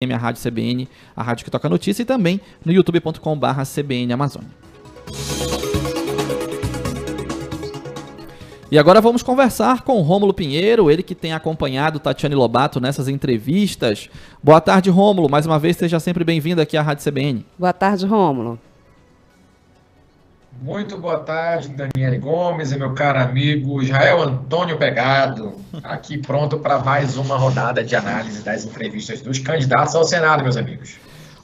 a Rádio CBN, a rádio que toca notícia, e também no youtube.com.br CBN Amazônia. E agora vamos conversar com Rômulo Pinheiro, ele que tem acompanhado Tatiane Lobato nessas entrevistas. Boa tarde, Rômulo. Mais uma vez, seja sempre bem-vindo aqui à Rádio CBN. Boa tarde, Rômulo. Muito boa tarde, Daniele Gomes e meu caro amigo Israel Antônio Pegado, aqui pronto para mais uma rodada de análise das entrevistas dos candidatos ao Senado, meus amigos.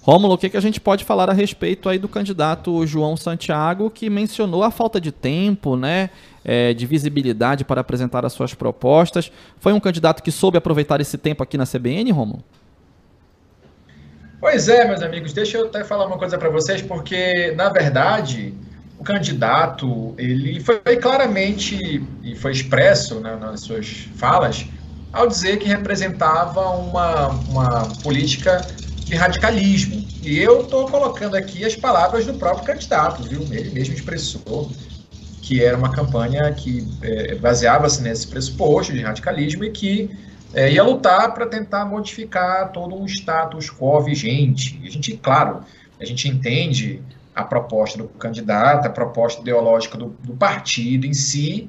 Rômulo, o que, que a gente pode falar a respeito aí do candidato João Santiago, que mencionou a falta de tempo, né, é, de visibilidade para apresentar as suas propostas. Foi um candidato que soube aproveitar esse tempo aqui na CBN, Rômulo? Pois é, meus amigos, deixa eu até falar uma coisa para vocês, porque, na verdade, o candidato, ele foi claramente, e foi expresso né, nas suas falas, ao dizer que representava uma, uma política de radicalismo. E eu estou colocando aqui as palavras do próprio candidato, viu? Ele mesmo expressou que era uma campanha que é, baseava-se nesse pressuposto de radicalismo e que é, ia lutar para tentar modificar todo um status quo vigente. A gente, claro, a gente entende a proposta do candidato, a proposta ideológica do, do partido em si,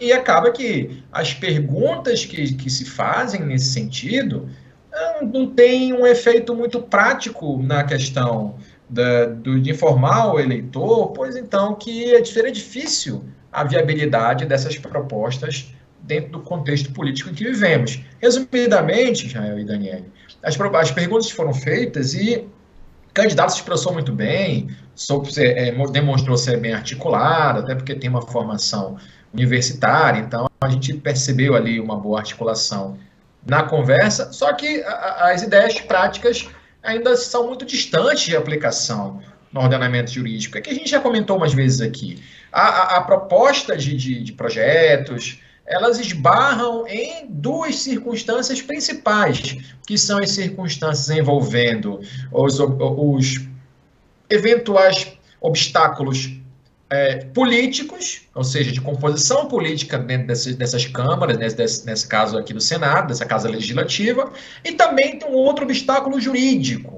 e acaba que as perguntas que, que se fazem nesse sentido não, não tem um efeito muito prático na questão da, do, de informar o eleitor, pois então que é, é difícil a viabilidade dessas propostas dentro do contexto político em que vivemos. Resumidamente, Israel e Daniel, as, as perguntas foram feitas e candidato se expressou muito bem, soube é, demonstrou ser bem articulado, até porque tem uma formação universitária, então a gente percebeu ali uma boa articulação na conversa, só que as ideias práticas ainda são muito distantes de aplicação no ordenamento jurídico. É que a gente já comentou umas vezes aqui. A proposta de, de, de projetos, elas esbarram em duas circunstâncias principais, que são as circunstâncias envolvendo os, os eventuais obstáculos é, políticos, ou seja, de composição política dentro dessas, dessas câmaras, nesse, nesse caso aqui do Senado, dessa casa legislativa, e também tem um outro obstáculo jurídico,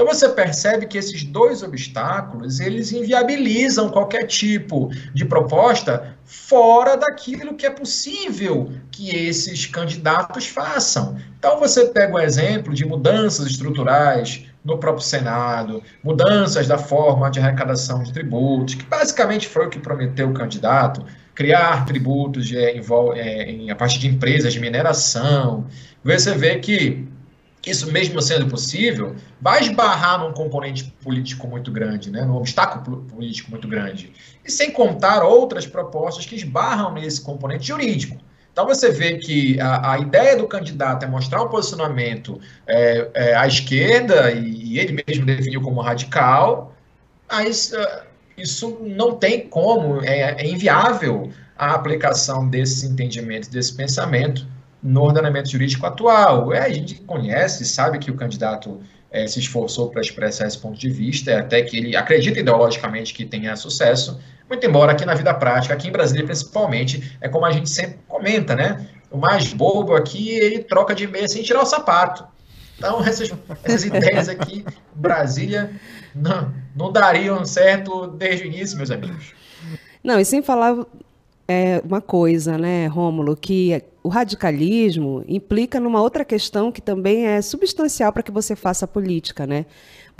então você percebe que esses dois obstáculos, eles inviabilizam qualquer tipo de proposta fora daquilo que é possível que esses candidatos façam. Então você pega o exemplo de mudanças estruturais no próprio Senado, mudanças da forma de arrecadação de tributos, que basicamente foi o que prometeu o candidato, criar tributos é, em, a partir de empresas de mineração. Você vê que isso mesmo sendo possível, vai esbarrar num componente político muito grande, né, num obstáculo político muito grande. E sem contar outras propostas que esbarram nesse componente jurídico. Então você vê que a, a ideia do candidato é mostrar um posicionamento é, é, à esquerda, e, ele mesmo definiu como radical, mas uh, isso não tem como, é, é inviável a aplicação desses entendimentos, desse pensamento no ordenamento jurídico atual. É, a gente conhece, sabe que o candidato é, se esforçou para expressar esse ponto de vista, até que ele acredita ideologicamente que tenha sucesso, muito embora aqui na vida prática, aqui em Brasília principalmente, é como a gente sempre comenta, né? O mais bobo aqui, ele troca de meia sem tirar o sapato. Então, essas, essas ideias aqui, Brasília, não, não dariam certo desde o início, meus amigos. Não, e sem falar é, uma coisa, né, Rômulo, que o radicalismo implica numa outra questão que também é substancial para que você faça política, né?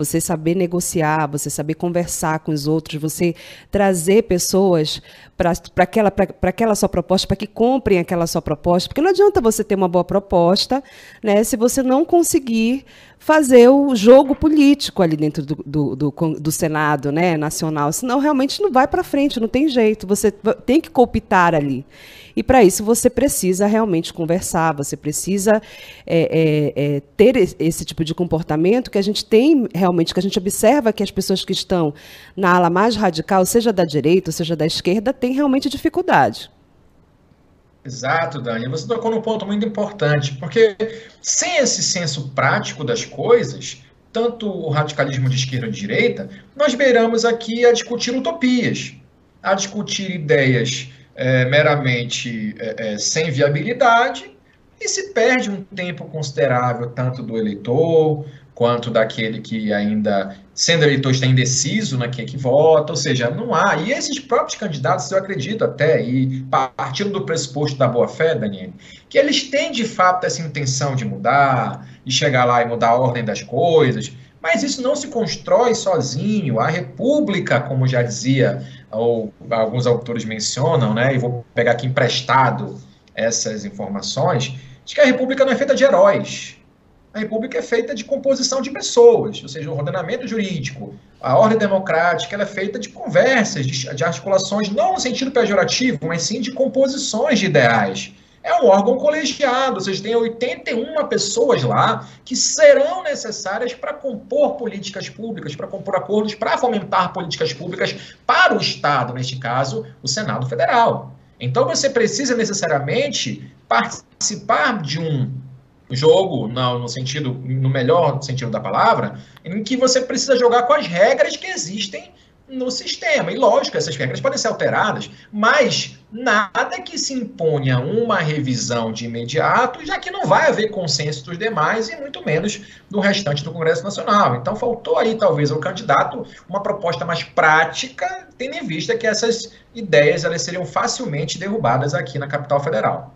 Você saber negociar, você saber conversar com os outros, você trazer pessoas para aquela, aquela sua proposta, para que comprem aquela sua proposta, porque não adianta você ter uma boa proposta né, se você não conseguir fazer o jogo político ali dentro do, do, do, do Senado né, nacional, senão realmente não vai para frente, não tem jeito, você tem que cooptar ali. E para isso você precisa realmente conversar, você precisa é, é, é, ter esse tipo de comportamento que a gente tem realmente, que a gente observa que as pessoas que estão na ala mais radical, seja da direita, seja da esquerda, têm realmente dificuldade. Exato, Dani. Você tocou num ponto muito importante, porque sem esse senso prático das coisas, tanto o radicalismo de esquerda e de direita, nós beiramos aqui a discutir utopias, a discutir ideias é, meramente é, é, sem viabilidade e se perde um tempo considerável tanto do eleitor quanto daquele que ainda, sendo eleitor, está indeciso na quem é que vota, ou seja, não há. E esses próprios candidatos, eu acredito até, e partindo do pressuposto da boa-fé, Daniel, que eles têm de fato essa intenção de mudar, de chegar lá e mudar a ordem das coisas, mas isso não se constrói sozinho. A República, como já dizia, ou alguns autores mencionam, né, e vou pegar aqui emprestado essas informações, de que a República não é feita de heróis. A República é feita de composição de pessoas, ou seja, o ordenamento jurídico, a ordem democrática, ela é feita de conversas, de, articulações, não no sentido pejorativo, mas sim de composições de ideais. É um órgão colegiado, ou seja, tem 81 pessoas lá que serão necessárias para compor políticas públicas, para compor acordos, para fomentar políticas públicas para o Estado, neste caso, o Senado Federal. Então você precisa necessariamente participar de um jogo, no, sentido, no melhor sentido da palavra, em que você precisa jogar com as regras que existem no sistema. E lógico, essas regras podem ser alteradas, mas nada que se imponha uma revisão de imediato, já que não vai haver consenso dos demais e muito menos do restante do Congresso Nacional. Então faltou aí talvez ao candidato uma proposta mais prática, tendo em vista que essas ideias elas seriam facilmente derrubadas aqui na capital federal.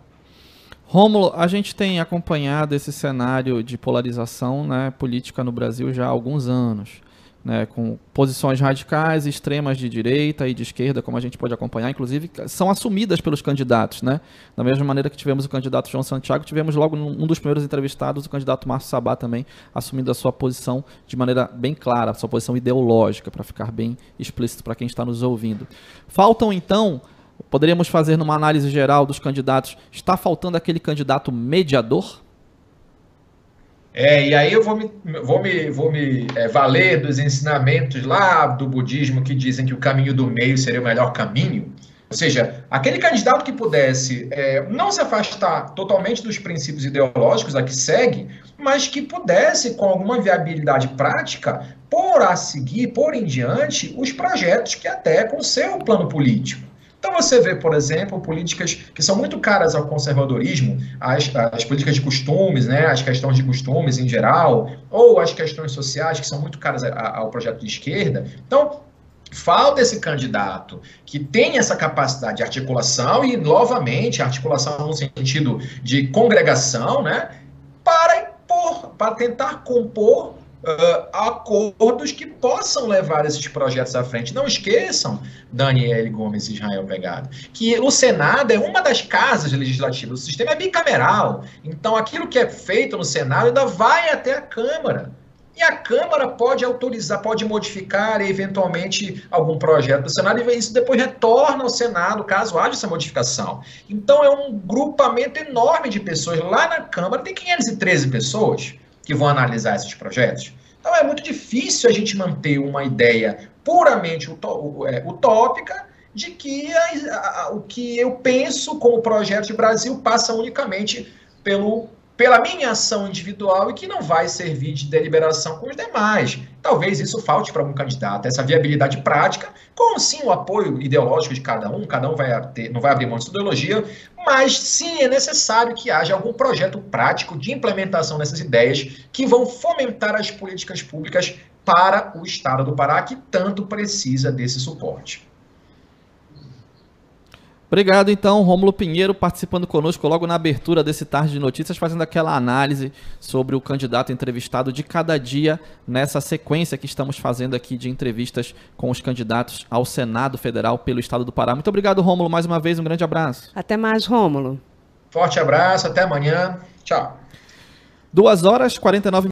Rômulo, a gente tem acompanhado esse cenário de polarização né, política no Brasil já há alguns anos. Né, com posições radicais, extremas de direita e de esquerda, como a gente pode acompanhar, inclusive são assumidas pelos candidatos. Né? Da mesma maneira que tivemos o candidato João Santiago, tivemos logo um dos primeiros entrevistados, o candidato Márcio Sabá também, assumindo a sua posição de maneira bem clara, a sua posição ideológica, para ficar bem explícito para quem está nos ouvindo. Faltam então Poderíamos fazer numa análise geral dos candidatos, está faltando aquele candidato mediador? É, e aí eu vou me, vou me, vou me é, valer dos ensinamentos lá do budismo que dizem que o caminho do meio seria o melhor caminho. Ou seja, aquele candidato que pudesse é, não se afastar totalmente dos princípios ideológicos a que segue, mas que pudesse, com alguma viabilidade prática, pôr a seguir, pôr em diante os projetos que até com seu plano político. Então você vê, por exemplo, políticas que são muito caras ao conservadorismo, as, as políticas de costumes, né, as questões de costumes em geral, ou as questões sociais que são muito caras ao projeto de esquerda. Então, falta esse candidato que tem essa capacidade de articulação e, novamente, articulação no sentido de congregação, né, para impor, para tentar compor uh, acordos que possam levar esses projetos à frente. Não esqueçam, Daniel Gomes e Israel Pegado, que o Senado é uma das casas legislativas, o sistema é bicameral. Então, aquilo que é feito no Senado ainda vai até a Câmara. E a Câmara pode autorizar, pode modificar eventualmente algum projeto do Senado e isso depois retorna ao Senado, caso haja essa modificação. Então é um grupamento enorme de pessoas. Lá na Câmara tem 513 pessoas que vão analisar esses projetos. Então é muito difícil a gente manter uma ideia puramente é, utópica de que a, a, o que eu penso como projeto de Brasil passa unicamente pelo pela minha ação individual e que não vai servir de deliberação com os demais. Talvez isso falte para algum candidato, essa viabilidade prática, com sim o apoio ideológico de cada um, cada um vai ter, não vai abrir mão de sua ideologia, mas sim é necessário que haja algum projeto prático de implementação dessas ideias que vão fomentar as políticas públicas para o Estado do Pará, que tanto precisa desse suporte. Obrigado, então, Rômulo Pinheiro participando conosco logo na abertura desse Tarde de Notícias, fazendo aquela análise sobre o candidato entrevistado de cada dia nessa sequência que estamos fazendo aqui de entrevistas com os candidatos ao Senado Federal pelo Estado do Pará. Muito obrigado, Rômulo, mais uma vez, um grande abraço. Até mais, Rômulo. Forte abraço, até amanhã. Tchau. Duas horas e 49